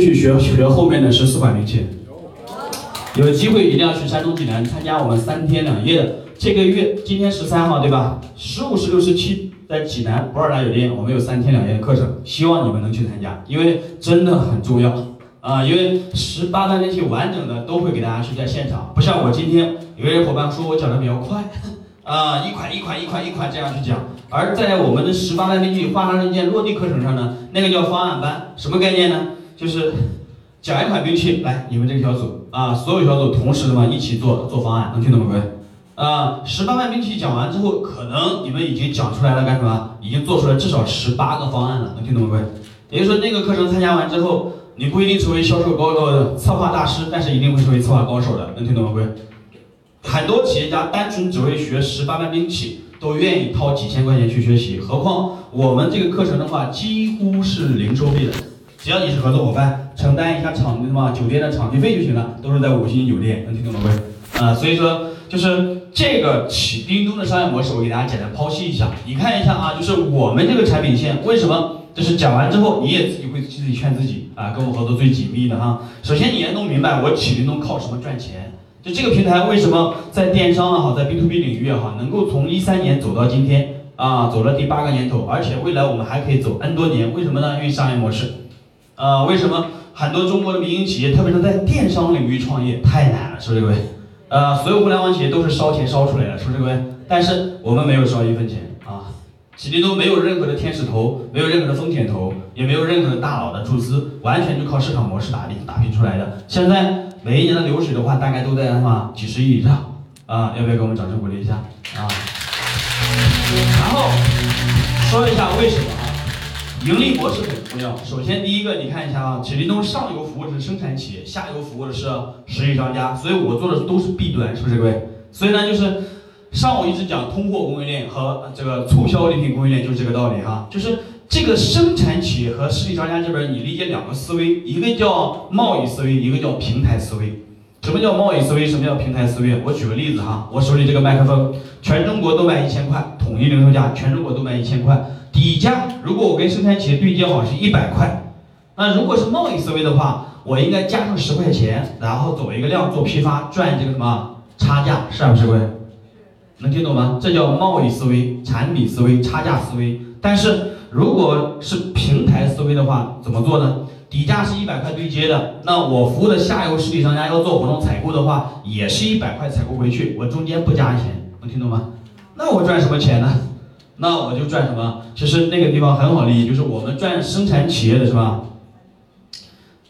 去学学后面的十四款兵器。有机会一定要去山东济南参加我们三天两夜的。这个月今天十三号对吧？十五、十六、十七在济南博尔大酒店，我们有三天两夜的课程，希望你们能去参加，因为真的很重要啊！因为十八般兵器完整的都会给大家去在现场，不像我今天有些伙伴说我讲的比较快 啊，一款一款一款一款这样去讲，而在我们的十八般兵器化沙刃剑落地课程上呢，那个叫方案班，什么概念呢？就是讲一款兵器，来你们这个小组啊，所有小组同时的嘛一起做做方案，能听懂没？啊，十八万兵器讲完之后，可能你们已经讲出来了干什么？已经做出来至少十八个方案了，能听懂没？也就是说，那个课程参加完之后，你不一定成为销售高的策划大师，但是一定会成为策划高手的，能听懂没？很多企业家单纯只为学十八般兵器，都愿意掏几千块钱去学习，何况我们这个课程的话，几乎是零收费的，只要你是合作伙伴，承担一下场地什么酒店的场地费就行了，都是在五星级酒店，能听懂没？啊，所以说就是。这个起叮咚的商业模式，我给大家简单剖析一下。你看一下啊，就是我们这个产品线为什么，就是讲完之后你也自己会自己劝自己啊，跟我合作最紧密的哈。首先你要弄明白我起叮咚靠什么赚钱，就这个平台为什么在电商也好，在 B to B 领域也好，能够从一三年走到今天啊，走了第八个年头，而且未来我们还可以走 N 多年，为什么呢？因为商业模式。呃，为什么很多中国的民营企业，特别是在电商领域创业太难了，是不是各位？呃，所有互联网企业都是烧钱烧出来的，是不是各位？但是我们没有烧一分钱啊，启迪都没有任何的天使投，没有任何的风险投，也没有任何的大佬的注资，完全就靠市场模式打拼打拼出来的。现在每一年的流水的话，大概都在什么几十亿以上啊？要不要给我们掌声鼓励一下啊？然后说一下为什么啊？盈利模式没有。首先，第一个，你看一下啊，启迪东上游服务是生产企业，下游服务的是实体商家，所以我做的都是 B 端，是不是各位？所以呢，就是上午一直讲通货供应链和这个促销礼品供应链，就是这个道理哈。就是这个生产企业和实体商家这边，你理解两个思维，一个叫贸易思维，一个叫平台思维。什么叫贸易思维？什么叫平台思维？我举个例子哈，我手里这个麦克风，全中国都卖一千块，统一零售价，全中国都卖一千块。底价如果我跟生产企业对接好是一百块，那如果是贸易思维的话，我应该加上十块钱，然后走一个量做批发赚这个什么差价，是不是各位？能听懂吗？这叫贸易思维、产品思维、差价思维。但是如果是平台思维的话，怎么做呢？底价是一百块对接的，那我服务的下游实体商家要做活动采购的话，也是一百块采购回去，我中间不加钱，能听懂吗？那我赚什么钱呢？那我就赚什么？其实那个地方很好理解，就是我们赚生产企业的是吧？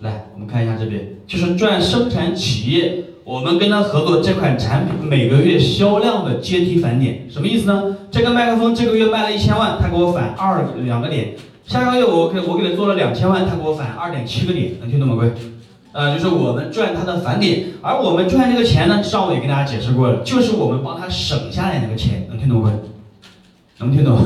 来，我们看一下这边，就是赚生产企业，我们跟他合作这款产品每个月销量的阶梯返点，什么意思呢？这个麦克风这个月卖了一千万，他给我返二两个点，下个月我给我给他做了两千万，他给我返二点七个点，能听懂吗，各位？呃，就是我们赚他的返点，而我们赚这个钱呢，上午也跟大家解释过了，就是我们帮他省下来那个钱，能听懂吗？能听懂？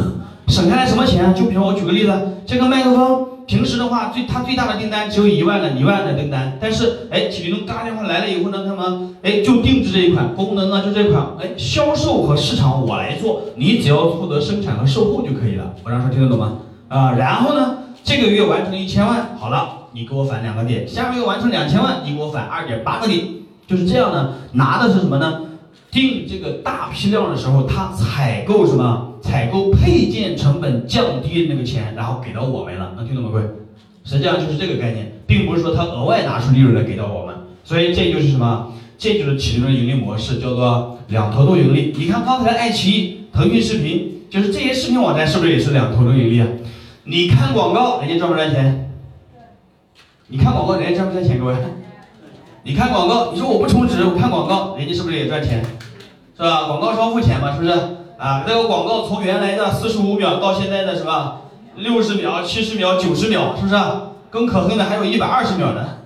省下来什么钱？就比如我举个例子，这个麦克风平时的话，最它最大的订单只有一万的一万的订单，但是哎，启灵嘎电话来了以后呢，他们哎就定制这一款功能呢，就这一款哎，销售和市场我来做，你只要负责生产和售后就可以了。我让说听得懂吗？啊，然后呢，这个月完成一千万，好了，你给我返两个点，下个月完成两千万，你给我返二点八个点，就是这样呢，拿的是什么呢？定这个大批量的时候，他采购什么？采购配件成本降低那个钱，然后给到我们了，能听懂吗，各位？实际上就是这个概念，并不是说他额外拿出利润来给到我们。所以这就是什么？这就是其中的盈利模式，叫做两头都盈利。你看刚才爱奇艺、腾讯视频，就是这些视频网站，是不是也是两头都盈利啊？你看广告，人家赚不赚钱？你看广告，人家赚不赚钱，各位？你看广告，你说我不充值，我看广告，人家是不是也赚钱？是吧？广告商付钱嘛，是不是？啊，那个广告从原来的四十五秒到现在的什么？六十秒、七十秒、九十秒，是不是？更可恨的还有一百二十秒的，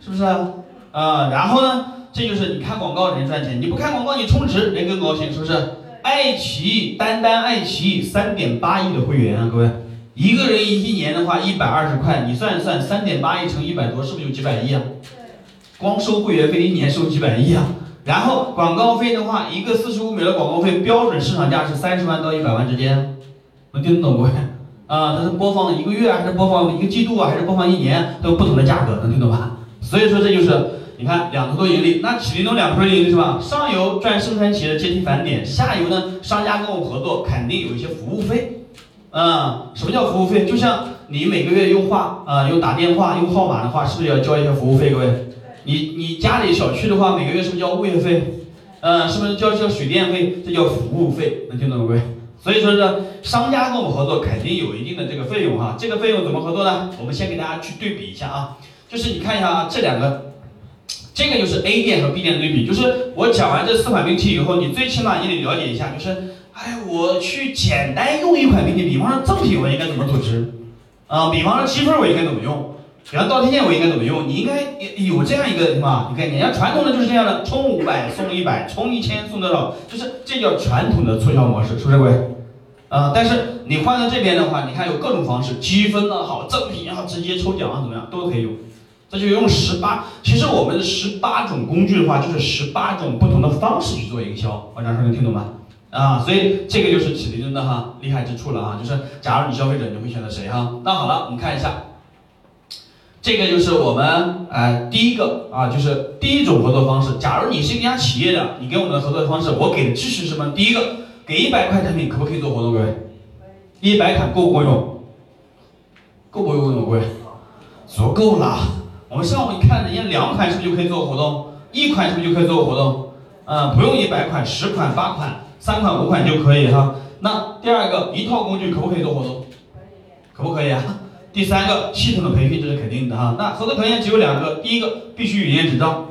是不是？啊，然后呢？这就是你看广告人赚钱，你不看广告你充值人更高兴，是不是？爱奇艺单单爱奇艺三点八亿的会员啊，各位，一个人一年的话一百二十块，你算一算，三点八亿乘一百多，是不是有几百亿啊？光收会员费一年收几百亿啊！然后广告费的话，一个四十五秒的广告费，标准市场价是三十万到一百万之间，能听懂不？啊，它是播放一个月还是播放一个季度啊，还是播放一年，都有不同的价格，能听懂吧？所以说这就是你看两头都盈利，那启灵东两头盈利是吧？上游赚生产企业的阶梯返点，下游呢商家跟我合作肯定有一些服务费，啊，什么叫服务费？就像你每个月用话啊，用打电话用号码的话，是不是要交一些服务费？各位，你你家里小区的话，每个月是不是交物业费？呃，是不是交交水电费？这叫服务费，能听懂吗？各位？所以说这商家跟我们合作肯定有一定的这个费用哈，这个费用怎么合作呢？我们先给大家去对比一下啊，就是你看一下啊，这两个，这个就是 A 店和 B 店的对比，就是我讲完这四款兵器以后，你最起码你得了解一下，就是哎，我去简单用一款兵器，比方说赠品我应该怎么组织啊？比方说积分我应该怎么用？然后倒贴件我应该怎么用？你应该有这样一个什么？你看人家传统的就是这样的，充五百送一百，充一千送多少？就是这叫传统的促销模式，是不是各位？啊，但是你换到这边的话，你看有各种方式，积分啊好，赠品也好，直接抽奖啊怎么样都可以用。这就用十八，其实我们十八种工具的话，就是十八种不同的方式去做营销。我这样说能听懂吗？啊，所以这个就是启迪真的哈厉害之处了啊，就是假如你消费者你会选择谁哈？那好了，我们看一下，这个就是我们呃第一个啊，就是第一种合作方式。假如你是一家企业的，你跟我们的合作方式，我给的支持什么？第一个。给一百块产品可不可以做活动，各位？一百款够不够用？够不够用，各位？足够了。我们上午一看，人家两款是不是就可以做活动？一款是不是就可以做活动？嗯，不用一百款，十款、八款、三款、五款就可以哈。那第二个，一套工具可不可以做活动？可不可以啊？第三个，系统的培训这是肯定的哈。那合作条件只有两个，第一个必须营业执照。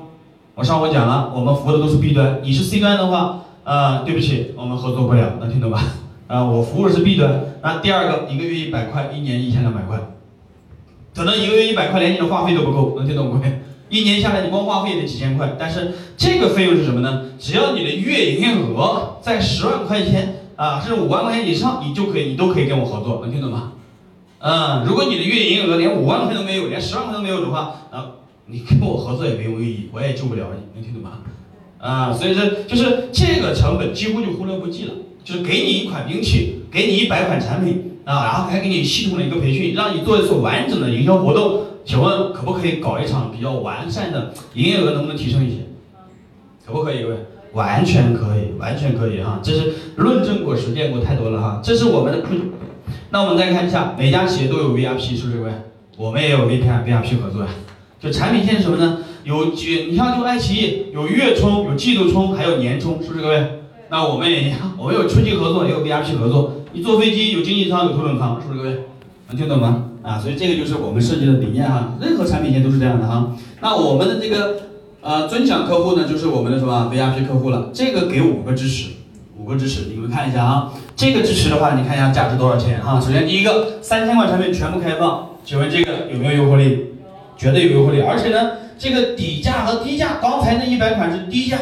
我上午讲了，我们服务的都是 B 端，你是 C 端的话。啊，对不起，我们合作不了，能听懂吧？啊，我服务的是 B 端。那第二个，一个月一百块，一年一千两百块，可能一个月一百块连你的话费都不够，能听懂不？一年下来你光话费也得几千块，但是这个费用是什么呢？只要你的月营业额在十万块钱啊，甚至五万块钱以上，你就可以，你都可以跟我合作，能听懂吗？嗯，如果你的月营业额连五万块都没有，连十万块都没有的话，啊，你跟我合作也没有意义，我也救不了你，能听懂吗？啊，所以说就是这个成本几乎就忽略不计了，就是给你一款兵器，给你一百款产品啊，然后还给你系统的一个培训，让你做一次完整的营销活动。请问可不可以搞一场比较完善的营业额能不能提升一些？可不可以，各位？完全可以，完全可以哈，这是论证过、实践过太多了哈。这是我们的，那我们再看一下，每家企业都有 VIP，是不是各位？我们也有 VIP，VIP 合作呀。就产品线是什么呢？有几，你像就爱奇艺有月充，有季度充，还有年充，是不是各位？那我们也一样，我们有春季合作，也有 VIP 合作。你坐飞机有经济舱，有头等舱，是不是各位？能听懂吗？啊，所以这个就是我们设计的理念哈。任何产品线都是这样的哈。那我们的这个呃尊享客户呢，就是我们的什么 VIP 客户了。这个给五个支持，五个支持，你们看一下啊。这个支持的话，你看一下价值多少钱哈？首先第一个，三千款产品全部开放，请问这个有没有诱惑力？绝对有诱惑力，而且呢。这个底价和低价，刚才那一百款是低价，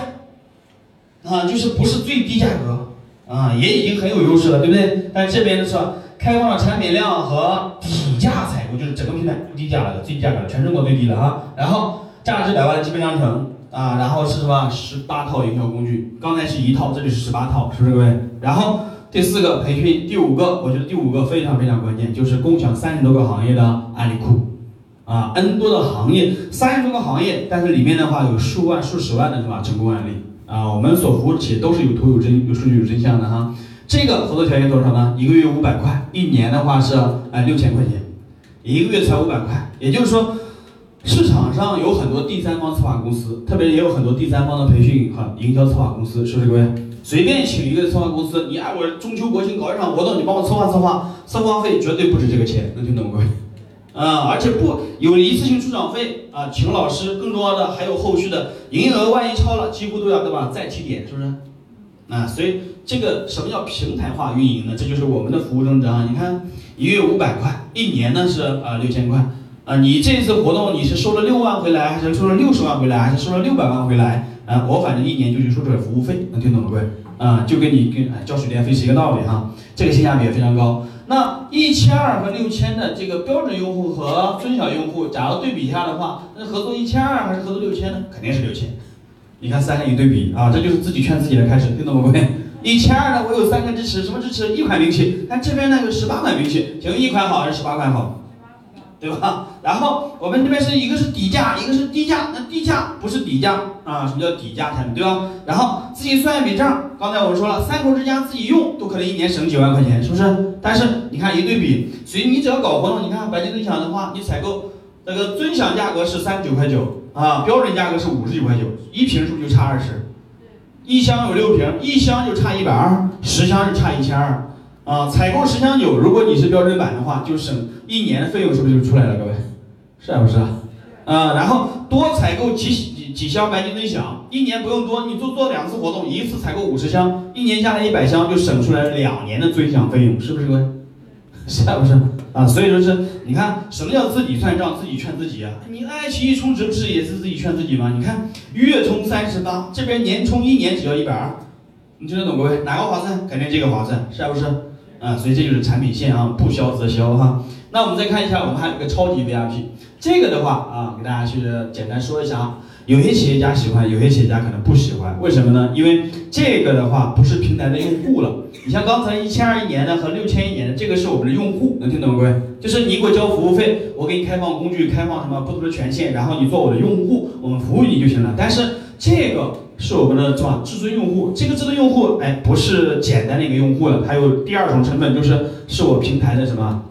啊，就是不是最低价格，啊，也已经很有优势了，对不对？但这边的是开放了产品量和底价采购，就是整个平台最低价了的，最低价格，全中国最低的哈。然后价值百万的基本商城，啊，然后是什么？十八套营销工具，刚才是一套，这里是十八套，是不是各位？然后第四个培训，第五个，我觉得第五个非常非常关键，就是共享三十多个行业的案例库。啊，N 多的行业，三十多个行业，但是里面的话有数万、数十万的是吧？成功案例啊，我们所服务企业都是有图、有真、有数据、有真相的哈。这个合作条件多少呢？一个月五百块，一年的话是哎六千块钱，一个月才五百块。也就是说，市场上有很多第三方策划公司，特别也有很多第三方的培训和营销策划公司，是不是各位？随便请一个策划公司，你哎我中秋国庆搞一场活动，你帮我策划策划，策划费绝对不止这个钱，能听懂吗，各位？啊，而且不有一次性出场费啊，请老师，更重要的还有后续的营业额，万一超了，几乎都要对吧？再提点，是不是？啊，所以这个什么叫平台化运营呢？这就是我们的服务宗旨啊！你看，一月五百块，一年呢是啊六千块啊。你这次活动你是收了六万回来，还是收了六十万回来，还是收了六百万回来？啊，我反正一年就去收这个服务费，能听懂吗，各位？啊，就跟你跟交水电费是一个道理哈，这个性价比也非常高。那一千二和六千的这个标准用户和尊享用户，假如对比一下的话，那合作一千二还是合作六千呢？肯定是六千。你看三个一对比啊，这就是自己劝自己的开始，听懂吗，各位？一千二呢，我有三个支持，什么支持？一款兵器。看这边呢有十八款兵器，请问一款好还是十八款好？对吧？然后我们这边是一个是底价，一个是低价。那低价不是底价啊？什么叫底价产品？对吧？然后自己算一笔账。刚才我们说了，三口之家自己用都可能一年省几万块钱，是不是？但是你看一对比，所以你只要搞活动，你看白金尊享的话，你采购那个尊享价格是三十九块九啊，标准价格是五十九块九，一瓶是不是就差二十？一箱有六瓶，一箱就差一百二，十箱就差一千二。啊，采购十箱酒，如果你是标准版的话，就省一年的费用，是不是就出来了？各位，是不是啊？然后多采购几几几箱白金尊享，一年不用多，你做做两次活动，一次采购五十箱，一年下来一百箱，就省出来两年的尊享费用，是不是各位？是不是啊？所以说是，你看什么叫自己算账，自己劝自己啊？你爱奇艺充值不是也是自己劝自己吗？你看月充三十八，这边年充一年只要一百二，你听得懂各位？哪个划算？肯定这个划算，是不是？啊，所以这就是产品线啊，不销则销哈。那我们再看一下，我们还有一个超级 VIP，这个的话啊，给大家去简单说一下啊。有些企业家喜欢，有些企业家可能不喜欢，为什么呢？因为这个的话不是平台的用户了。你像刚才一千二一年的和六千一年的，这个是我们的用户，能听懂吗？各位，就是你给我交服务费，我给你开放工具，开放什么不同的权限，然后你做我的用户，我们服务你就行了。但是这个是我们的什么至尊用户？这个至尊用户，哎，不是简单的一个用户了，还有第二种成分，就是是我平台的什么？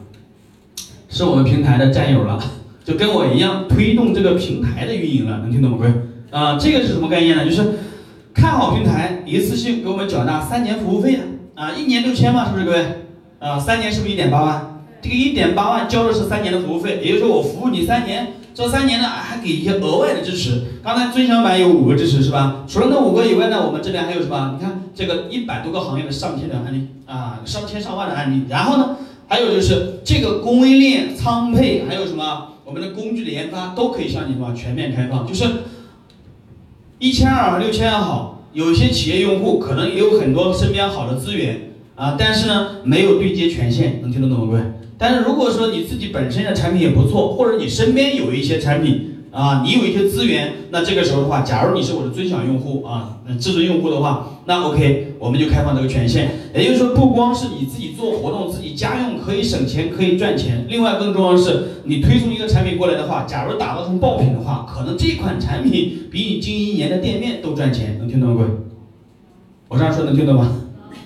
是我们平台的战友了，就跟我一样推动这个平台的运营了，能听懂吗？各位，啊，这个是什么概念呢？就是看好平台，一次性给我们缴纳三年服务费的。啊，一年六千万，是不是各位？啊，三年是不是一点八万？这个一点八万交的是三年的服务费，也就是说我服务你三年，这三年呢还给一些额外的支持。刚才尊享版有五个支持是吧？除了那五个以外呢，我们这边还有什么？你看这个一百多个行业的上千的案例啊，上千上万的案例。然后呢，还有就是这个供应链仓配，还有什么？我们的工具的研发都可以向你什么全面开放，就是一千二六千二好。有些企业用户可能也有很多身边好的资源啊，但是呢没有对接权限，能听得懂吗，各位？但是如果说你自己本身的产品也不错，或者你身边有一些产品。啊，你有一些资源，那这个时候的话，假如你是我的尊享用户啊，那至尊用户的话，那 OK，我们就开放这个权限。也就是说，不光是你自己做活动，自己家用可以省钱，可以赚钱。另外，更重要的是，你推送一个产品过来的话，假如打造成爆品的话，可能这款产品比你经营一年的店面都赚钱。能听懂吗，我这样说能听懂吗？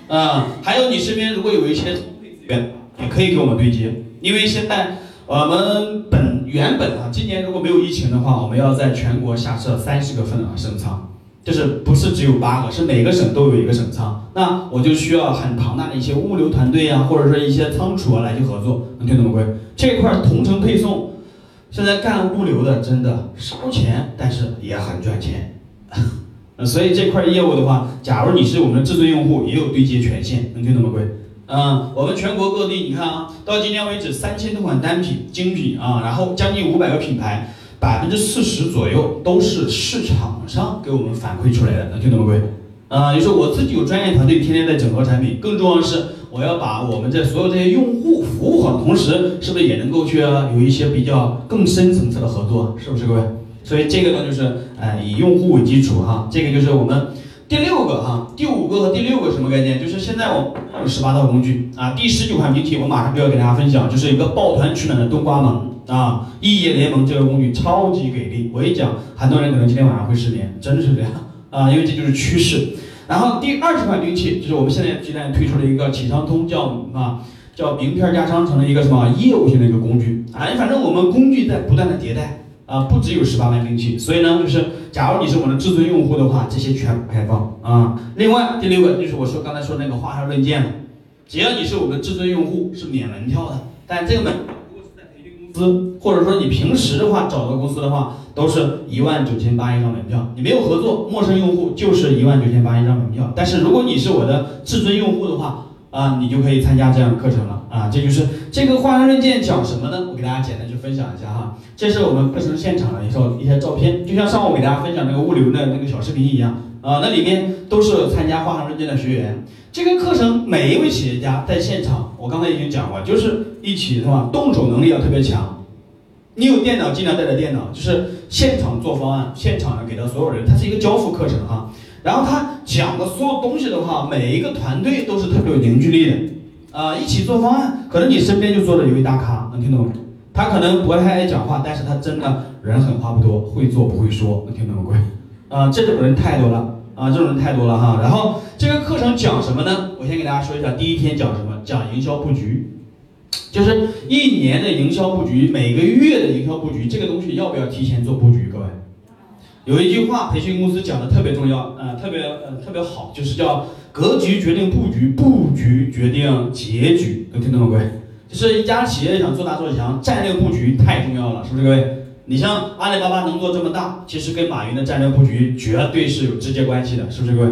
啊，还有你身边如果有一些资源，也可以给我们对接，因为现在。我们本原本啊，今年如果没有疫情的话，我们要在全国下设三十个分啊省仓，就是不是只有八个，是每个省都有一个省仓。那我就需要很庞大的一些物流团队啊，或者说一些仓储啊来去合作，能听懂吗？各位，这块同城配送，现在干物流的真的烧钱，但是也很赚钱。所以这块业务的话，假如你是我们的至尊用户，也有对接权限，能听懂吗？各位？嗯，我们全国各地，你看啊，到今天为止，三千多款单品、精品啊，然后将近五百个品牌，百分之四十左右都是市场上给我们反馈出来的，能听懂吗，各位？啊，就是我自己有专业团队，天天在整合产品，更重要的是，我要把我们这所有这些用户服务好的同时，是不是也能够去有一些比较更深层次的合作，是不是各位？所以这个呢，就是呃以用户为基础哈，这个就是我们。第六个哈，第五个和第六个什么概念？就是现在我有十八套工具啊，第十九款兵器我马上就要给大家分享，就是一个抱团取暖的冬瓜盟啊，异业联盟这个工具超级给力，我一讲，很多人可能今天晚上会失眠，真的是这样啊，因为这就是趋势。然后第二十款兵器就是我们现在现在推出了一个启商通，叫啊叫名片加商城的一个什么业务性的一个工具，哎，反正我们工具在不断的迭代。啊，不只有十八万兵器，所以呢，就是假如你是我的至尊用户的话，这些全部开放啊。另外第六个就是我说刚才说那个花销论剑，只要你是我们的至尊用户，是免门票的。但这个门如果是在培训公司，或者说你平时的话找到公司的话，都是一万九千八一张门票。你没有合作，陌生用户就是一万九千八一张门票。但是如果你是我的至尊用户的话，啊，你就可以参加这样的课程了啊！这就是这个花样论剑讲什么呢？我给大家简单去分享一下哈。这是我们课程现场的一些一些照片，就像上午给大家分享那个物流的那个小视频一样啊。那里面都是参加花样论剑的学员。这个课程每一位企业家在现场，我刚才已经讲过，就是一起是吧？动手能力要特别强。你有电脑尽量带着电脑，就是现场做方案，现场给到所有人。它是一个交付课程哈。然后他讲的所有东西的话，每一个团队都是特别有凝聚力的。啊，一起做方案，可能你身边就坐着一位大咖，能听懂吗？他可能不太爱讲话，但是他真的人狠话不多，会做不会说，能听懂吗？各位，啊，这种人太多了，啊，这种人太多了哈。然后这个课程讲什么呢？我先给大家说一下，第一天讲什么？讲营销布局，就是一年的营销布局，每个月的营销布局，这个东西要不要提前做布局？有一句话，培训公司讲的特别重要，啊，特别呃特别好，就是叫。格局决定布局，布局决定结局。能听懂吗，各位？就是一家企业想做大做强，战略布局太重要了，是不是各位？你像阿里巴巴能做这么大，其实跟马云的战略布局绝对是有直接关系的，是不是各位？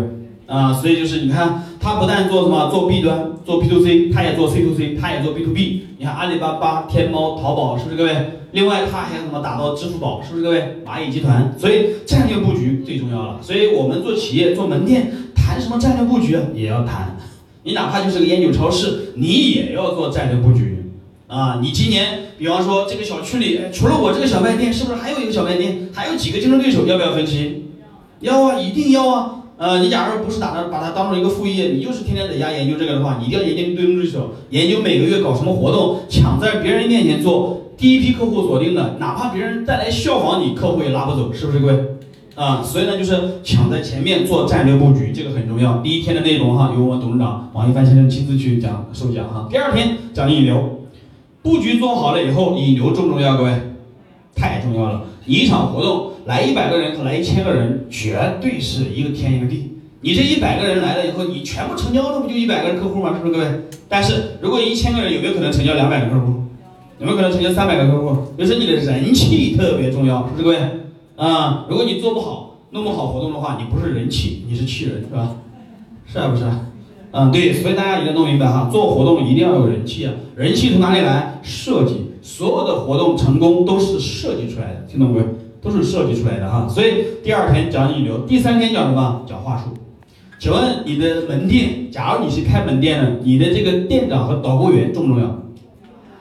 啊，所以就是你看，他不但做什么做 B 端，做 B to C，他也做 C to C，他也做 B to B。你看阿里巴巴、天猫、淘宝，是不是各位？另外他还有什么打造支付宝，是不是各位？蚂蚁集团，所以战略布局最重要了。所以我们做企业做门店。谈什么战略布局也要谈，你哪怕就是个烟酒超市，你也要做战略布局啊！你今年，比方说这个小区里，除了我这个小卖店，是不是还有一个小卖店？还有几个竞争对手？要不要分期？要啊，一定要啊！呃，你假如不是打算把它当成一个副业，你就是天天在家研究这个的话，你一定要研究竞争对手，研究每个月搞什么活动，抢在别人面前做第一批客户锁定的，哪怕别人再来效仿你，客户也拉不走，是不是各位？啊，所以呢，就是抢在前面做战略布局，这个很重要。第一天的内容哈，由我们董事长王一帆先生亲自去讲授讲哈。第二天讲引流，布局做好了以后，引流重不重要？各位，太重要了。一场活动来一百个人和来一千个人，绝对是一个天一个地。你这一百个人来了以后，你全部成交了，不就一百个客户吗？是不是各位？但是如果一千个人，有没有可能成交两百个客户？有没有可能成交三百个客户？就是你的人气特别重要，是不是各位？啊，如果你做不好，弄不好活动的话，你不是人气，你是气人，是吧？是啊，不是？嗯，对，所以大家一定要弄明白哈，做活动一定要有人气啊，人气从哪里来？设计，所有的活动成功都是设计出来的，听懂没有？都是设计出来的哈。所以第二天讲引流，第三天讲什么？讲话术。请问你的门店，假如你是开门店的，你的这个店长和导购员重不重要？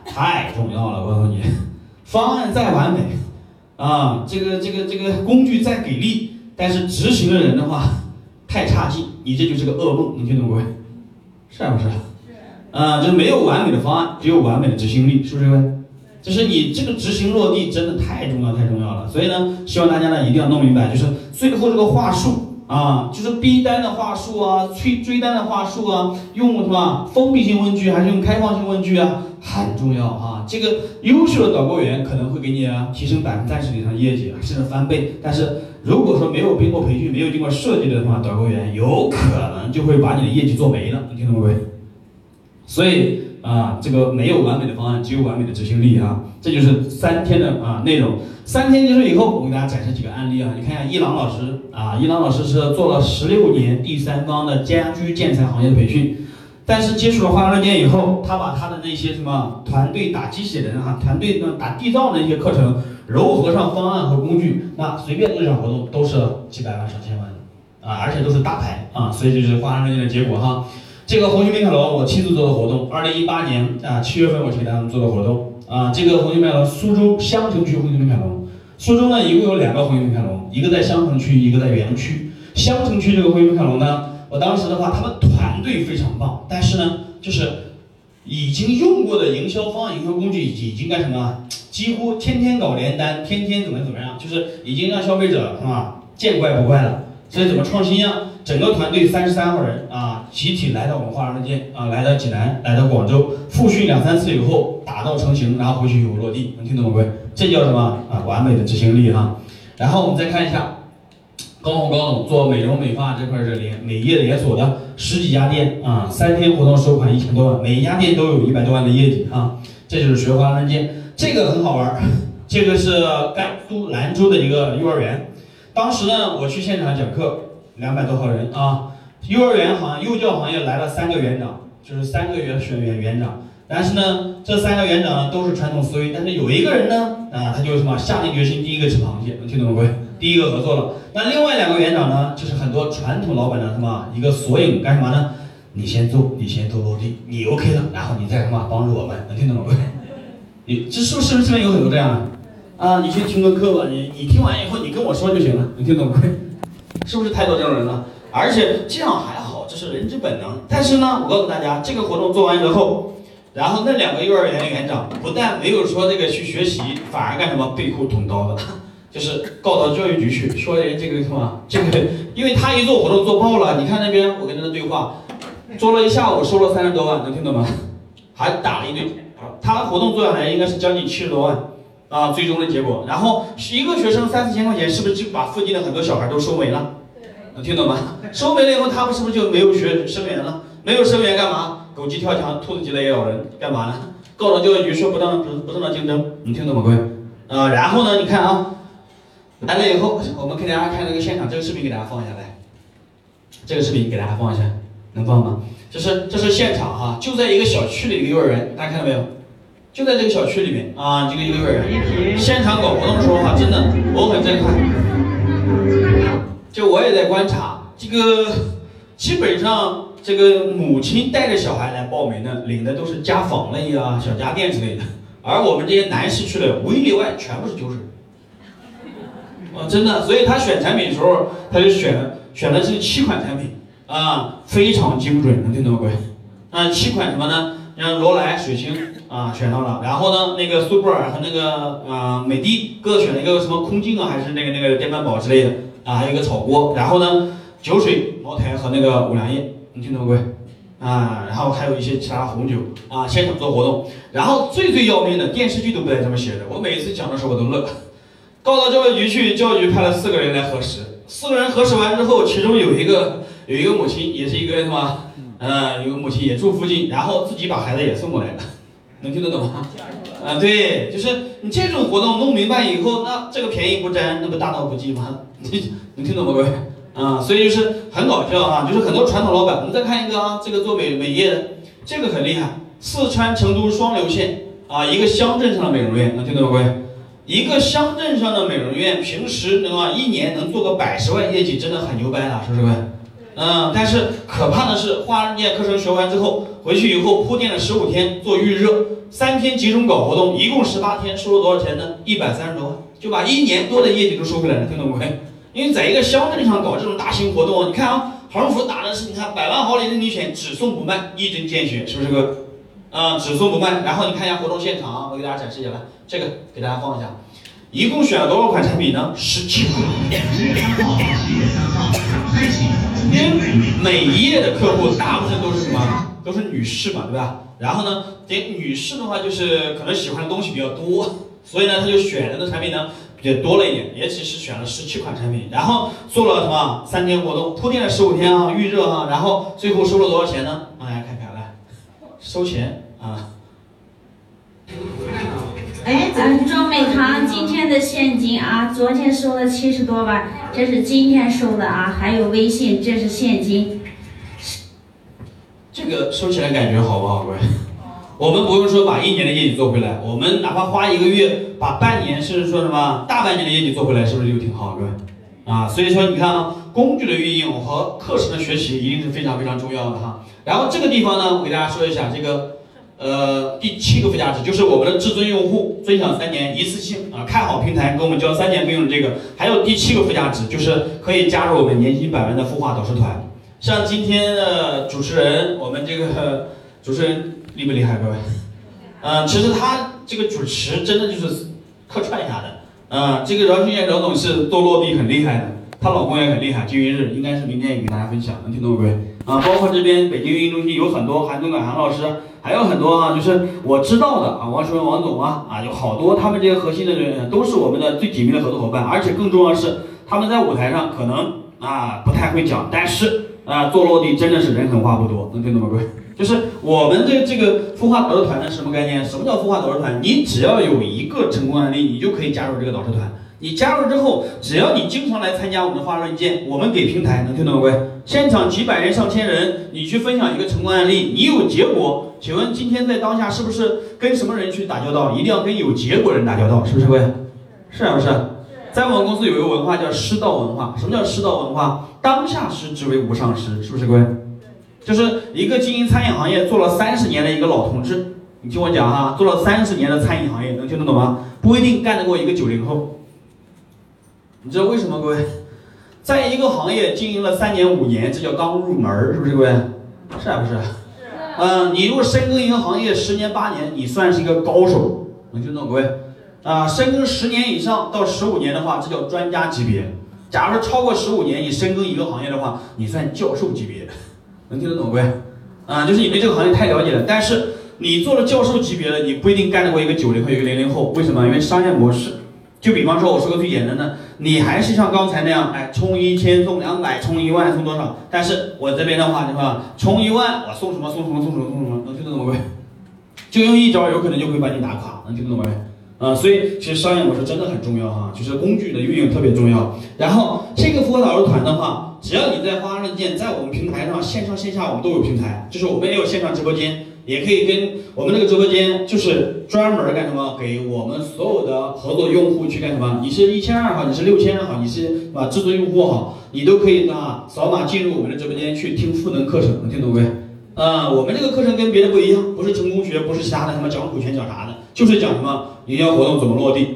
太重要了，我告诉你，方案再完美。啊，这个这个这个工具再给力，但是执行的人的话太差劲，你这就是个噩梦，你听懂不？是不是？是。啊，就是没有完美的方案，只有完美的执行力，是不是？就是你这个执行落地真的太重要太重要了，所以呢，希望大家呢一定要弄明白，就是最后这个话术。啊，就是逼单的话术啊，催追单的话术啊，用什么封闭性问句还是用开放性问句啊，很重要啊。这个优秀的导购员可能会给你提升百分之三十以上业绩，甚至翻倍。但是如果说没有经过培训，没有经过设计的话，导购员有可能就会把你的业绩做没了。你听懂没？所以。啊，这个没有完美的方案，只有完美的执行力啊！这就是三天的啊内容。三天结束以后，我给大家展示几个案例啊。你看一下伊朗老师啊，伊朗老师是做了十六年第三方的家居建材行业的培训，但是接触了花样软件以后，他把他的那些什么团队打机器人啊，团队呢打地造的那些课程，糅合上方案和工具，那随便做一场活动都是几百万上千万的啊，而且都是大牌啊，所以这是花样软件的结果哈。这个红星美凯龙，我亲自做的活动。二零一八年啊，七月份我去给他们做的活动啊。这个红星美凯龙，苏州襄城区红星美凯龙。苏州呢，一共有两个红星美凯龙，一个在襄城区，一个在园区。襄城区这个红星美凯龙呢，我当时的话，他们团队非常棒，但是呢，就是已经用过的营销方案、营销工具已经干什么？几乎天天搞连单，天天怎么怎么样，就是已经让消费者是吧见怪不怪了。所以怎么创新呀？整个团队三十三号人啊，集体来到我们华软件啊，来到济南，来到广州，复训两三次以后，打造成型，然后回去以后落地，能听懂吗？各位？这叫什么啊？完美的执行力哈。然后我们再看一下，高红高总做美容美发这块是连美业连锁的十几家店啊，三天活动收款一千多万，每一家店都有一百多万的业绩啊。这就是学华软件，这个很好玩，这个是甘肃兰州的一个幼儿园，当时呢我去现场讲课。两百多号人啊！幼儿园行幼教行业来了三个园长，就是三个园选园园长。但是呢，这三个园长呢都是传统思维，但是有一个人呢，啊，他就什么下定决心，第一个吃螃蟹，能听懂吗？各位，第一个合作了。那另外两个园长呢，就是很多传统老板的什么一个索引，干什么呢？你先做，你先做落地，你 OK 了，然后你再什么帮助我们，能听懂吗？各位，你这是不是不是这边有很多这样的？啊，你去听个课吧，你你听完以后你跟我说就行了，能听懂吗？各位？是不是太多这种人了？而且这样还好，这是人之本能。但是呢，我告诉大家，这个活动做完之后，然后那两个幼儿园园长不但没有说这个去学习，反而干什么背后捅刀子，就是告到教育局去，说人这个什么 这个，因为他一做活动做爆了，你看那边我跟他的对话，做了一下午收了三十多万，能听懂吗？还打了一堆，他活动做下来应该是将近七十多万。啊，最终的结果，然后一个学生三四千块钱，是不是就把附近的很多小孩都收没了？能听懂吗？收没了以后，他们是不是就没有学生源了？没有生源干嘛？狗急跳墙，兔子急了也咬人，干嘛呢？告到教育局说不当不不正当竞争，你听懂吗，各位？啊，然后呢？你看啊，来了以后，我们给大家看这个现场，这个视频给大家放一下来，这个视频给大家放一下，能放吗？这是这是现场啊，就在一个小区里一个幼儿园，大家看到没有？就在这个小区里面啊，这个幼儿园现场搞活动的时候哈，真的我很震撼。就我也在观察，这个基本上这个母亲带着小孩来报名的，领的都是家纺类啊、小家电之类的，而我们这些男士去了，无一例外全部是酒水。啊，真的，所以他选产品的时候，他就选选的是七款产品啊，非常精准，能听懂吗，各位？啊，七款什么呢？像罗莱、水星啊选到了，然后呢，那个苏泊尔和那个啊美的各选了一个什么空镜啊，还是那个那个电饭煲之类的啊，还有一个炒锅，然后呢，酒水茅台和那个五粮液，你听懂没？啊，然后还有一些其他红酒啊，现场做活动，然后最最要命的电视剧都不带这么写的，我每一次讲的时候我都乐。告到教育局去，教育局派了四个人来核实，四个人核实完之后，其中有一个有一个母亲，也是一个什么？嗯，有个母亲也住附近，然后自己把孩子也送过来了，能听得懂吗？啊，对，就是你这种活动弄明白以后，那这个便宜不占，那不大道不计吗？你能听懂吗，各位？啊，所以就是很搞笑啊，就是很多传统老板，我们再看一个啊，这个做美美业的，这个很厉害，四川成都双流县啊，一个乡镇上的美容院，能听懂吗，各位？一个乡镇上的美容院，平时能啊一年能做个百十万业绩，真的很牛掰了，是不是各位？嗯，但是可怕的是，花店课程学完之后，回去以后铺垫了十五天做预热，三天集中搞活动，一共十八天，收了多少钱呢？一百三十多万，就把一年多的业绩都收回来了，听懂没？因为在一个乡镇上搞这种大型活动，你看啊，横幅打的是你看百万豪礼任你选，只送不卖，一针见血，是不是哥？啊，只送不卖。然后你看一下活动现场啊，我给大家展示一下来，这个给大家放一下，一共选了多少款产品呢？十七款。因为美业的客户大部分都是什么？都是女士嘛，对吧？然后呢，这女士的话就是可能喜欢的东西比较多，所以呢，他就选的产品呢比较多了一点，也只是选了十七款产品，然后做了什么三天活动，铺垫了十五天啊，预热啊，然后最后收了多少钱呢？大家看看来，收钱啊。哎，咱中美堂今天的现金啊，昨天收了七十多万，这是今天收的啊，还有微信，这是现金。这个收起来感觉好不好，各位？我们不用说把一年的业绩做回来，我们哪怕花一个月，把半年，甚至说什么大半年的业绩做回来，是不是就挺好，各位？啊，所以说你看啊，工具的运用和课程的学习一定是非常非常重要的哈。然后这个地方呢，我给大家说一下这个。呃，第七个附加值就是我们的至尊用户尊享三年一次性啊，看好平台给我们交三年费用的这个，还有第七个附加值就是可以加入我们年薪百万的孵化导师团。像今天的主持人，我们这个主持人厉不厉害，各位？嗯，其实他这个主持真的就是客串一下的。嗯，这个饶俊彦饶总是都落地很厉害的，她老公也很厉害，金云日应该是明天也给大家分享，能听懂各位？啊，包括这边北京运营中心有很多韩东感韩老师。还有很多啊，就是我知道的啊，王石文王总啊，啊，有好多他们这些核心的人员都是我们的最紧密的合作伙伴，而且更重要的是，他们在舞台上可能啊不太会讲，但是啊做落地真的是人狠话不多，能听懂吗，各位？就是我们这这个孵化导师团的什么概念？什么叫孵化导师团？你只要有一个成功案例，你就可以加入这个导师团。你加入之后，只要你经常来参加我们的发软件，我们给平台能听懂吗？各位，现场几百人、上千人，你去分享一个成功案例，你有结果。请问今天在当下是不是跟什么人去打交道？一定要跟有结果人打交道，是不是各位？是啊，不是？在我们公司有一个文化叫师道文化。什么叫师道文化？当下师之为无上师，是不是各位？就是一个经营餐饮行业做了三十年的一个老同志，你听我讲哈，做了三十年的餐饮行业，能听得懂吗？不一定干得过一个九零后。你知道为什么各位？在一个行业经营了三年五年，这叫刚入门儿，是不是各位？是还不是？嗯，你如果深耕一个行业十年八年，你算是一个高手，能听懂各位？啊，深耕十年以上到十五年的话，这叫专家级别。假如说超过十五年，你深耕一个行业的话，你算教授级别，能听得懂各位？啊，就是你对这个行业太了解了，但是你做了教授级别的，你不一定干得过一个九零后一个零零后，为什么？因为商业模式。就比方说，我说个最简单的，你还是像刚才那样，哎，充一千送两百，充一万送多少？但是我这边的话，对吧？充一万我送什么送什么送什么送什么，能听得懂没？就用一招，有可能就会把你打垮，能听得懂没？啊，所以其实商业模式真的很重要哈，就是工具的运用特别重要。然后这个孵化导师团的话，只要你在花软件，在我们平台上，线上线下我们都有平台，就是我们也有线上直播间。也可以跟我们这个直播间，就是专门干什么？给我们所有的合作用户去干什么？你是一千二好，你是六千好，你是啊至尊用户好，你都可以啊扫码进入我们的直播间去听赋能课程，能听懂没？啊，我们这个课程跟别的不一样，不是成功学，不是其他的什么讲股权讲啥的，就是讲什么营销活动怎么落地。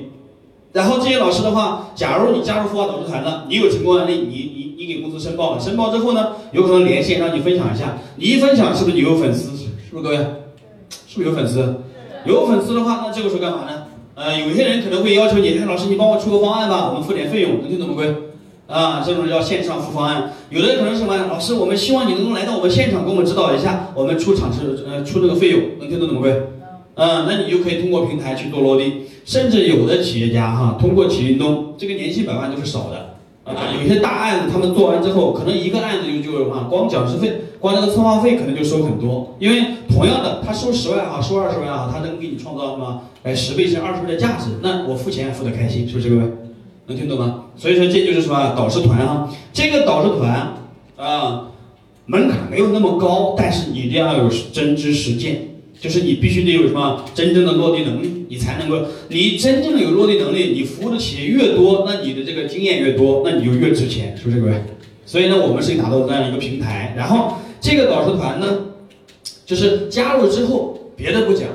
然后这些老师的话，假如你加入孵化导师团了，你有成功案例，你你你给公司申报了，申报之后呢，有可能连线让你分享一下，你一分享是不是你有粉丝？各位，是不是有粉丝？有粉丝的话，那这个时候干嘛呢？呃，有些人可能会要求你，哎，老师你帮我出个方案吧，我们付点费用，能听懂不？啊，这种叫线上付方案。有的人可能是什么？老师，我们希望你能够来到我们现场，给我们指导一下，我们出场是呃出这个费用，能听懂不？各位，嗯，那你就可以通过平台去做落地。甚至有的企业家哈，通过企运动，这个年薪百万都是少的。啊，有些大案子他们做完之后，可能一个案子就就啊，光讲师费。光那个策划费可能就收很多，因为同样的，他收十万哈，收二十万哈，他能给你创造什么？哎，十倍甚至二十倍的价值，那我付钱付的开心，是不是各位？能听懂吗？所以说这就是什么导师团哈，这个导师团啊，门槛没有那么高，但是你一定要有真知实践，就是你必须得有什么真正的落地能力，你才能够，你真正的有落地能力，你服务的企业越多，那你的这个经验越多，那你就越值钱，是不是各位？所以呢，我们是打造这样一个平台，然后。这个导师团呢，就是加入之后，别的不讲，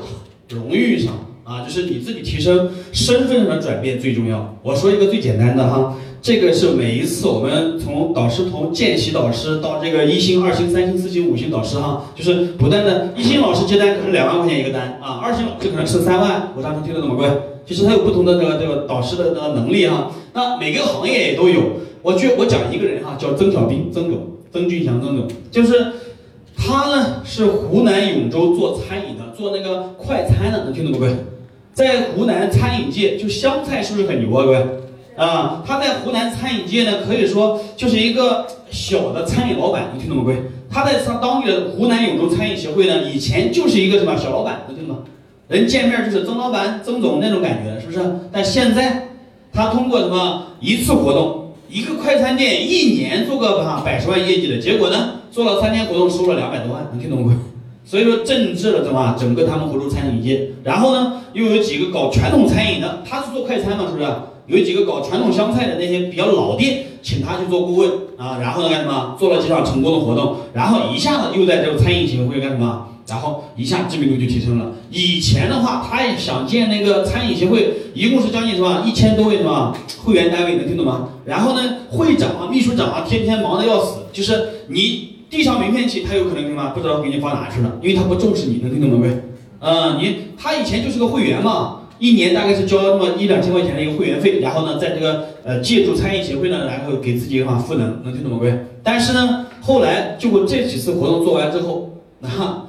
荣誉上啊，就是你自己提升身份上的转变最重要。我说一个最简单的哈，这个是每一次我们从导师从见习导师到这个一星、二星、三星、四星、五星导师哈，就是不断的，一星老师接单可能两万块钱一个单啊，二星老师可能是三万，我当时听得懂吗？各位，其实他有不同的这个这个导师的那个能力哈，那每个行业也都有。我觉我讲一个人哈，叫曾小兵，曾总。曾俊祥，曾总，就是他呢，是湖南永州做餐饮的，做那个快餐的，能听懂不？各位，在湖南餐饮界，就湘菜是不是很牛啊？各位，啊，他在湖南餐饮界呢，可以说就是一个小的餐饮老板，能听懂不？各位，他在他当地的湖南永州餐饮协会呢，以前就是一个什么小老板，能听懂吗？人见面就是曾老板、曾总那种感觉，是不是？但现在他通过什么一次活动？一个快餐店一年做个哈百十万业绩的结果呢，做了三天活动收了两百多万，能听懂不？所以说政治了怎么整个他们湖州餐饮业，然后呢又有几个搞传统餐饮的，他是做快餐嘛，是不是？有几个搞传统湘菜的那些比较老店，请他去做顾问啊，然后呢干什么？做了几场成功的活动，然后一下子又在这个餐饮协会干什么？然后一下知名度就提升了。以前的话，他也想建那个餐饮协会，一共是将近什么一千多位什么会员单位，能听懂吗？然后呢，会长啊、秘书长啊，天天忙得要死。就是你递上名片去，他有可能什么不知道给你放哪去了，因为他不重视你，能听懂吗？没？嗯，你他以前就是个会员嘛，一年大概是交那么一两千块钱的一个会员费，然后呢，在这个呃借助餐饮协会呢，然后给自己哈赋能，能听懂吗？各位？但是呢，后来就我这几次活动做完之后，那。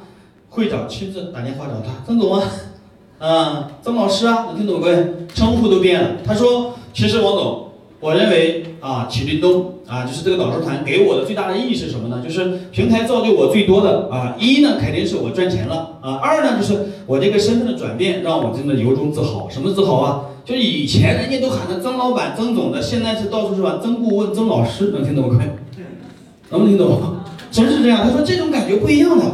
会长亲自打电话找他，曾总啊，啊，曾老师啊，能听懂各位？称呼都变了。他说，其实王总，我认为啊，启林东啊，就是这个导师团给我的最大的意义是什么呢？就是平台造就我最多的啊，一呢肯定是我赚钱了啊，二呢就是我这个身份的转变让我真的由衷自豪。什么自豪啊？就是以前人家都喊着曾老板、曾总的，现在是到处是吧？曾顾问、曾老师，能听懂各位？能不能听懂？真是这样。他说这种感觉不一样的，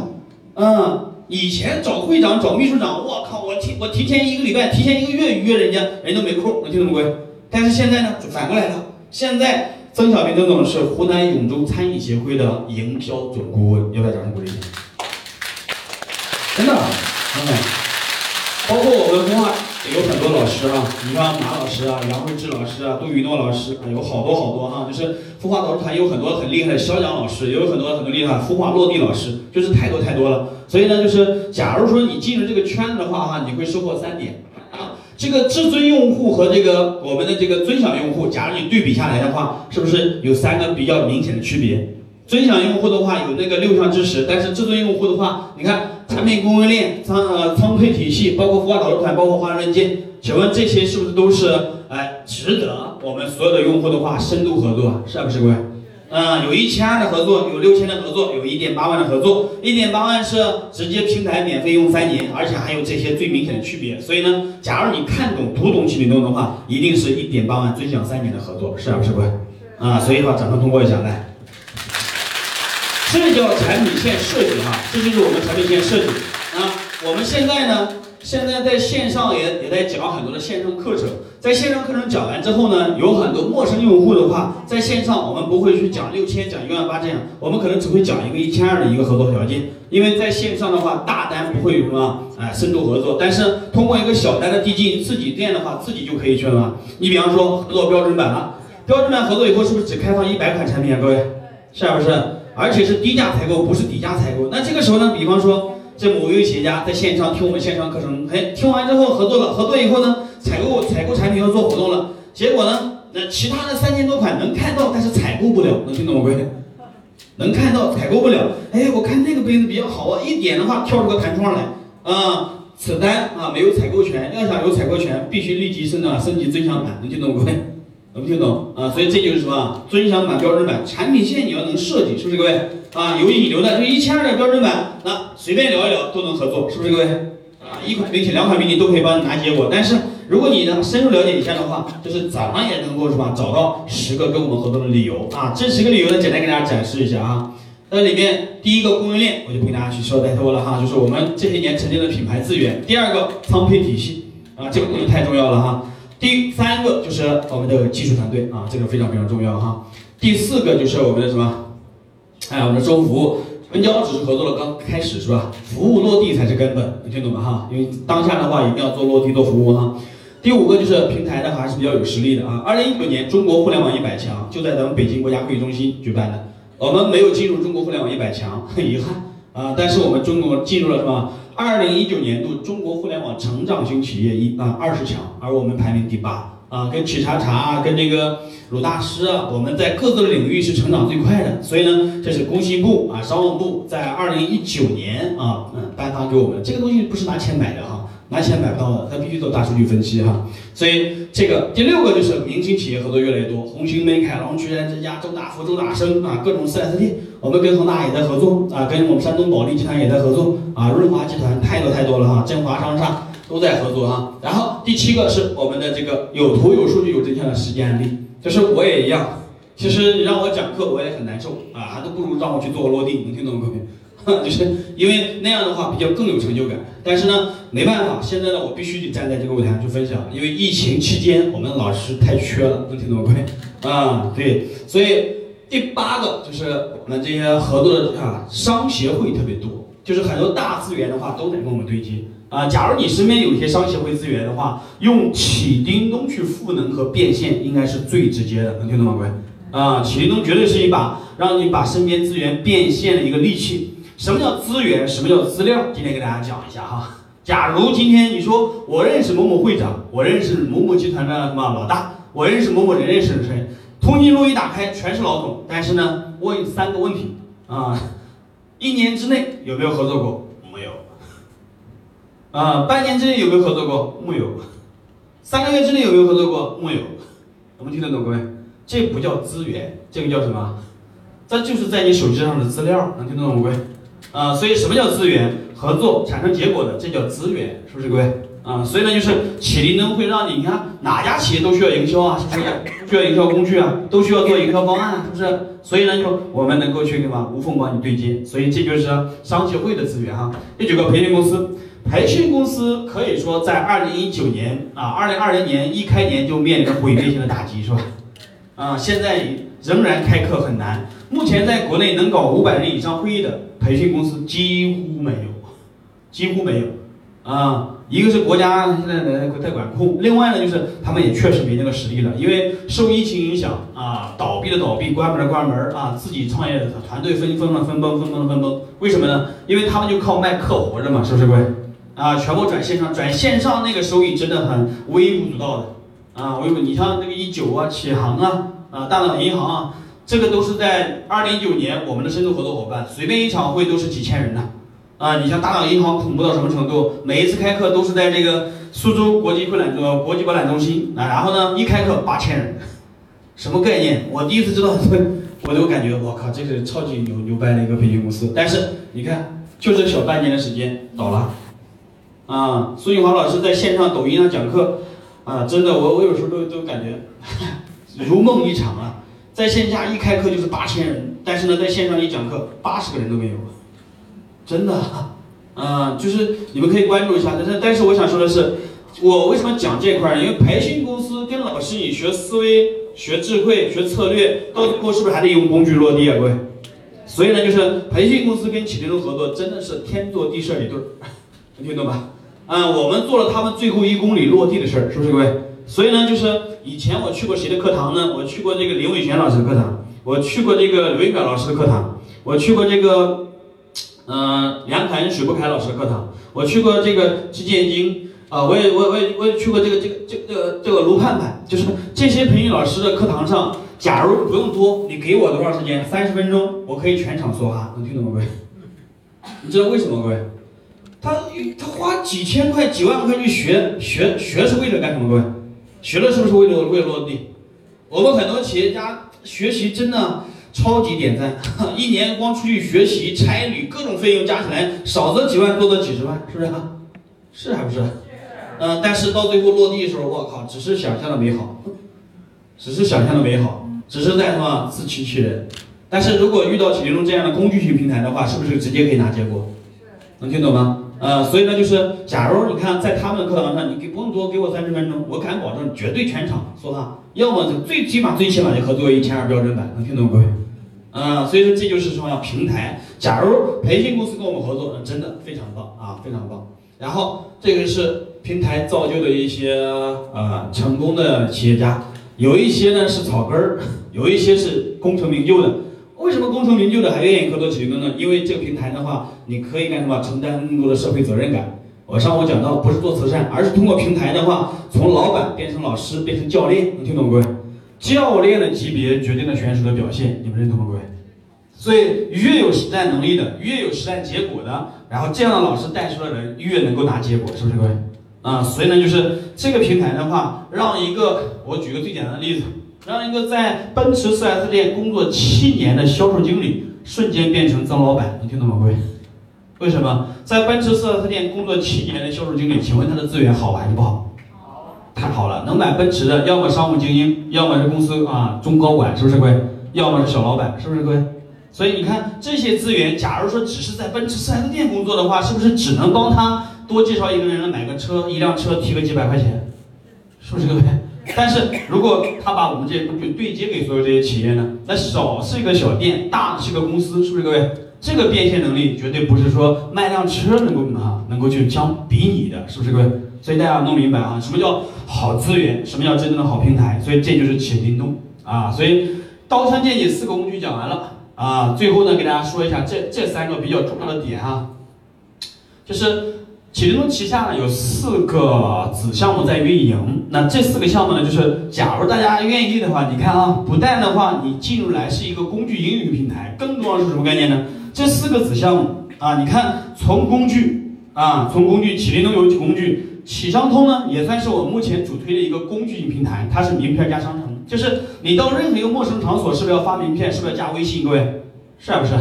嗯。以前找会长、找秘书长，我靠，我提我提前一个礼拜、提前一个月约人家，人都没空，能听懂没？但是现在呢，反过来了。现在曾小平曾总是湖南永州餐饮协会的营销总顾问，要不要掌声鼓励一下？真的，嗯，包括我们孵化也有很多老师啊，你像马老师啊、杨慧智老师啊、杜雨诺老师啊，有好多好多哈。就是孵化导师团有很多很厉害的肖讲老师，也有很多很多厉害孵化落地老师，就是太多太多了。所以呢，就是假如说你进入这个圈子的话哈，你会收获三点。这个至尊用户和这个我们的这个尊享用户，假如你对比下来的话，是不是有三个比较明显的区别？尊享用户的话有那个六项支持，但是至尊用户的话，你看产品供应链、仓呃仓配体系，包括孵化导入团，包括花软件，请问这些是不是都是哎值得我们所有的用户的话深度合作？是不是各位？嗯，有一千二的合作，有六千的合作，有一点八万的合作。一点八万是直接平台免费用三年，而且还有这些最明显的区别。所以呢，假如你看懂、读懂启灵动的话，一定是一点八万尊享三年的合作，是啊是不是？啊，所以的话，掌声通过一下来。这叫产品线设计哈，这就是我们产品线设计啊。我们现在呢，现在在线上也也在讲很多的线上课程，在线上课程讲完之后呢，有很多陌生用户的话，在线上我们不会去讲六千、讲一万八这样，我们可能只会讲一个一千二的一个合作条件，因为在线上的话，大单不会有什么哎深度合作，但是通过一个小单的递进，自己店的话自己就可以去了。你比方说合作标准版了，标准版合作以后是不是只开放一百款产品啊？各位，是不是？而且是低价采购，不是底价采购。那这个时候呢，比方说这某一位企业家在线上听我们线上课程，哎，听完之后合作了，合作以后呢，采购采购产品要做活动了，结果呢，那其他的三千多款能看到，但是采购不了，能听懂吗？各位？能看到，采购不了。哎，我看那个杯子比较好啊，一点的话跳出个弹窗来，啊，此单啊没有采购权，要想有采购权，必须立即升啊升级尊享版，能 听懂吗？各位？能听懂啊？所以这就是什么？尊享版、标准版产品线你要能设计，是不是各位？啊，有引流的，就一千二的标准版，那随便聊一聊都能合作，是不是各位？啊，一款并且两款比你都可以帮你拿结果。但是如果你能深入了解一下的话，就是怎么也能够是吧？找到十个跟我们合作的理由啊。这十个理由呢，简单给大家展示一下啊。那里面第一个供应链，我就不跟大家去说太多了哈，就是我们这些年沉淀的品牌资源。第二个仓配体系啊，这个东西太重要了哈。第三个就是我们的技术团队啊，这个非常非常重要哈。第四个就是我们的什么？哎，我们的售后服务，文交只是合作了刚开始是吧？服务落地才是根本，你听懂吗哈？因为当下的话一定要做落地做服务哈。第五个就是平台的话还是比较有实力的啊。二零一九年中国互联网一百强就在咱们北京国家会议中心举办的，我们没有进入中国互联网一百强，很遗憾啊。但是我们中国进入了什么？二零一九年度中国互联网成长型企业一啊二十强，而我们排名第八啊，跟企查查啊，跟这个鲁大师啊，我们在各个领域是成长最快的。所以呢，这是工信部啊，商务部在二零一九年啊，嗯，颁发给我们这个东西不是拿钱买的哈。拿钱买不到的，他必须做大数据分析哈。所以这个第六个就是明星企业合作越来越多，红星美凯龙、居然之家、周大福、周大生啊，各种 4S 店，我们跟恒大也在合作啊，跟我们山东保利集团也在合作啊，润华集团太多太多了哈，振华商厦都在合作啊。然后第七个是我们的这个有图有数据有真相的实际案例，就是我也一样，其实你让我讲课我也很难受啊，还都不如让我去做个落地，能听懂吗各位？就是因为那样的话比较更有成就感，但是呢，没办法，现在呢，我必须得站在这个舞台上去分享，因为疫情期间我们老师太缺了，能听懂吗？各位啊，对，所以第八个就是我们这些合作的啊商协会特别多，就是很多大资源的话都得跟我们对接啊。假如你身边有一些商协会资源的话，用启叮咚去赋能和变现，应该是最直接的，能听懂吗？各位啊，启叮咚绝对是一把让你把身边资源变现的一个利器。什么叫资源？什么叫资料？今天给大家讲一下哈。假如今天你说我认识某某会长，我认识某某集团的什么老大，我认识某某人认识的谁？通讯录一打开全是老总，但是呢，问三个问题啊：一年之内有没有合作过？啊，半年之内有没有合作过？木有。三个月之内有没有合作过？木有。能不能听得懂各位？这不叫资源，这个叫什么？这就是在你手机上的资料，能听得懂各位？啊，所以什么叫资源？合作产生结果的，这叫资源，是不是各位？啊，所以呢，就是启灵灯会让你，你看哪家企业都需要营销啊，是不是？需要营销工具啊，都需要做营销方案啊，是不是？所以呢，就我们能够去什么无缝帮你对接，所以这就是商协会的资源哈。第九个培训公司，培训公司可以说在二零一九年啊，二零二零年一开年就面临着毁灭性的打击，是吧？啊，现在仍然开课很难。目前在国内能搞五百人以上会议的培训公司几乎没有，几乎没有，啊，一个是国家现在在在管控，另外呢就是他们也确实没那个实力了，因为受疫情影响啊，倒闭的倒闭，关门的关门啊，自己创业的团队分分了分崩，分崩分崩。为什么呢？因为他们就靠卖课活着嘛，是不是各位？啊，全部转线上，转线上那个收益真的很微不足道的啊。微不，你像那个一九啊、启航啊、啊大脑银行啊，这个都是在二零一九年我们的深度合作伙伴，随便一场会都是几千人的。啊，你像大脑银行恐怖到什么程度？每一次开课都是在这个苏州国际会览中国际博览中心啊，然后呢，一开课八千人，什么概念？我第一次知道，我都感觉我靠，这是超级牛牛掰的一个培训公司。但是你看，就这小半年的时间倒了，啊，苏锦华老师在线上抖音上讲课，啊，真的，我我有时候都都感觉如梦一场啊，在线下一开课就是八千人，但是呢，在线上一讲课，八十个人都没有。真的，啊，就是你们可以关注一下。但是，但是我想说的是，我为什么讲这块儿？因为培训公司跟老师你学思维、学智慧、学策略，到最后是不是还得用工具落地啊，各位？所以呢，就是培训公司跟启迪龙合作真的是天作地设一对儿，能听懂吧？啊，我们做了他们最后一公里落地的事儿，是不是各位？所以呢，就是以前我去过谁的课堂呢？我去过这个林伟璇老师的课堂，我去过这个刘一表老师的课堂，我去过这个。嗯，梁凯恩、水不凯老师的课堂，我去过这个季建经啊，我也我我也我也去过这个这个这这个这个卢盼盼，就是这些培训老师的课堂上，假如不用多，你给我多少时间？三十分钟，我可以全场说话，能听懂吗，各位？你知道为什么，各位？他他花几千块、几万块去学学学是为了干什么，各位？学了是不是为了为了落地？我们很多企业家学习真的。超级点赞！一年光出去学习、差旅各种费用加起来，少则几万，多则几十万，是不是？是还不是？嗯，但是到最后落地的时候，我靠，只是想象的美好，只是想象的美好，只是在什么自欺欺人。但是如果遇到启灵龙这样的工具型平台的话，是不是直接可以拿结果？能听懂吗？呃，所以呢，就是假如你看在他们的课堂上，你给不用多，给我三十分钟，我敢保证绝对全场说话。要么就最起码最起码就合作一千二标准版，能听懂各位？啊，所以说这就是什么平台。假如培训公司跟我们合作，那真的非常棒啊，非常棒。然后这个是平台造就的一些呃成功的企业家，有一些呢是草根儿，有一些是功成名就的。更名就的还愿意合作启灵呢？因为这个平台的话，你可以干什么？承担更多的社会责任感。我上午讲到，不是做慈善，而是通过平台的话，从老板变成老师，变成教练，能听懂各位？教练的级别决定了选手的表现，你们认同吗，各位？所以越有实战能力的，越有实战结果的，然后这样的老师带出的人越能够拿结果，是不是各位？啊，所以呢，就是这个平台的话，让一个我举个最简单的例子，让一个在奔驰 4S 店工作七年的销售经理瞬间变成曾老板，能听懂吗，各位？为什么在奔驰 4S 店工作七年的销售经理，请问他的资源好还是不好？太好了，能买奔驰的，要么商务精英，要么是公司啊中高管，是不是各位？要么是小老板，是不是各位？所以你看这些资源，假如说只是在奔驰 4S 店工作的话，是不是只能帮他多介绍一个人来买个车，一辆车提个几百块钱，是不是各位？但是如果他把我们这些工具对接给所有这些企业呢？那少是一个小店，大是一个公司，是不是各位？这个变现能力绝对不是说卖辆车能够啊能够去相比拟的，是不是各位？所以大家弄明白啊，什么叫好资源，什么叫真正的好平台？所以这就是企业灵动啊。所以刀枪剑戟四个工具讲完了啊，最后呢给大家说一下这这三个比较重要的点哈，就是启灵动旗下呢有四个子项目在运营。那这四个项目呢，就是假如大家愿意的话，你看啊，不但的话你进入来是一个工具英语平台，更重要的是什么概念呢？这四个子项目啊，你看从工具啊，从工具启灵通有工具。启商通呢，也算是我目前主推的一个工具型平台，它是名片加商城，就是你到任何一个陌生场所，是不是要发名片，是不是要加微信？各位，是不是？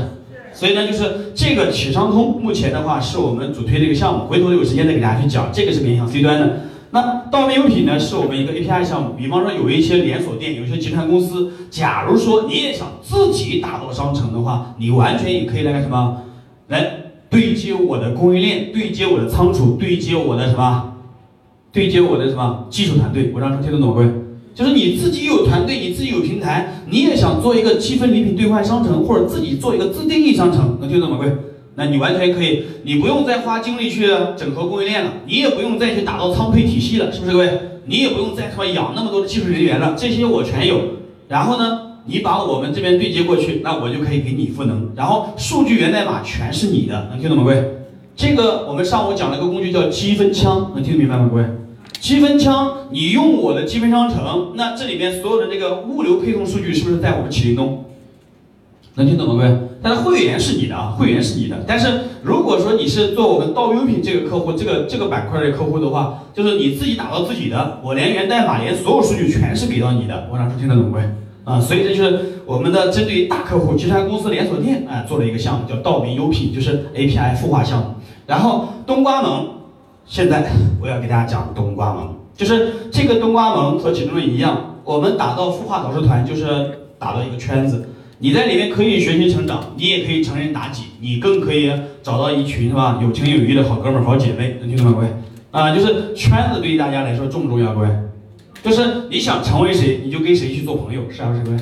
所以呢，就是这个企商通目前的话，是我们主推的一个项目，回头有时间再给大家去讲。这个是面向 C 端的。那到面优品呢，是我们一个 API 项目，比方说有一些连锁店，有一些集团公司，假如说你也想自己打造商城的话，你完全也可以来干什么？来对接我的供应链，对接我的仓储，对接我的什么？对接我的什么技术团队？我让他听得懂各位，就是你自己有团队，你自己有平台，你也想做一个积分礼品兑换商城，或者自己做一个自定义商城，能听懂吗？各位，那你完全可以，你不用再花精力去整合供应链了，你也不用再去打造仓配体系了，是不是各位？你也不用再他妈养那么多的技术人员了，这些我全有。然后呢，你把我们这边对接过去，那我就可以给你赋能。然后数据源代码全是你的，能听懂吗，各位？这个我们上午讲了一个工具叫积分枪，能听得明白吗，各位？积分枪，你用我的积分商城，那这里面所有的这个物流配送数据是不是在我们启灵东？能听懂吗，各位？但是会员是你的啊，会员是你的。但是如果说你是做我们到优品这个客户，这个这个板块的客户的话，就是你自己打造自己的，我连源代码、连所有数据全是给到你的。我想说听得懂各位？啊，所以这就是我们的针对大客户、集团公司连锁店啊做了一个项目，叫道明优品，就是 API 孵化项目。然后冬瓜能，现在我要给大家讲冬瓜盟，就是这个冬瓜盟和启动一样，我们打造孵化导师团就是打造一个圈子。你在里面可以学习成长，你也可以成人妲己，你更可以找到一群是吧有情有义的好哥们儿、好姐妹，能听懂吗，各位？啊，就是圈子对于大家来说重不重要，各位？就是你想成为谁，你就跟谁去做朋友，是不是各位？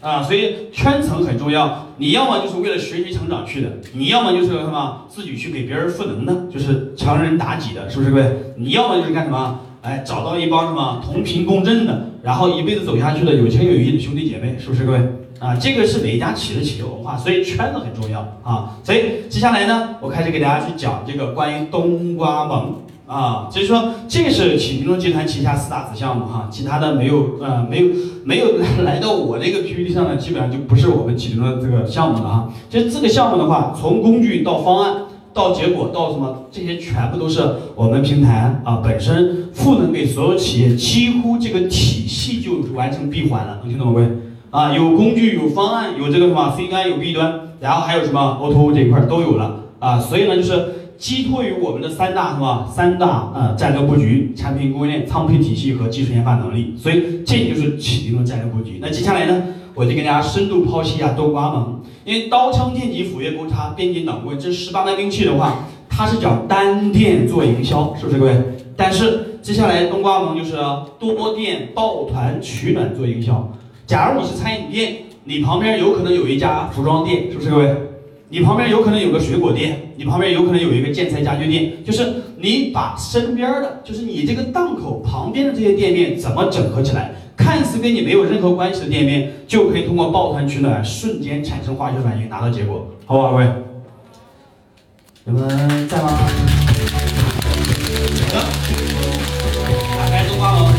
啊，所以圈层很重要。你要么就是为了学习成长去的，你要么就是什么自己去给别人赋能的，就是强人妲己的，是不是各位？你要么就是干什么？哎，找到一帮什么同频共振的，然后一辈子走下去的有情有义的兄弟姐妹，是不是各位？啊，这个是每一家企业的企业文化，所以圈子很重要啊。所以接下来呢，我开始给大家去讲这个关于冬瓜萌啊，所以说这是启明中集团旗下四大子项目哈，其他的没有呃没有没有来到我这个 PPT 上的，基本上就不是我们启明的这个项目了哈。就这个项目的话，从工具到方案到结果到什么，这些全部都是我们平台啊本身赋能给所有企业，几乎这个体系就完成闭环了，能听懂吗，各位？啊，有工具，有方案，有这个什么 C 端，有 B 端，然后还有什么 O2O 这一块都有了啊，所以呢，就是依托于我们的三大什么三大呃战略布局：产品供应链、仓配体系和技术研发能力。所以这就是启动的战略布局。那接下来呢，我就跟大家深度剖析一下冬瓜盟。因为刀枪剑戟斧钺钩叉鞭锏短棍这十八般兵器的话，它是讲单店做营销，是不是各位？但是接下来冬瓜盟就是多店抱团取暖做营销。假如你是餐饮店，你旁边有可能有一家服装店，是不是各位？你旁边有可能有个水果店你旁边有可能有一个建材家具店就是你把身边的就是你这个档口旁边的这些店面怎么整合起来看似跟你没有任何关系的店面就可以通过抱团取暖瞬间产生化学反应拿到结果。好不好各位你们在吗？好打开灯光哦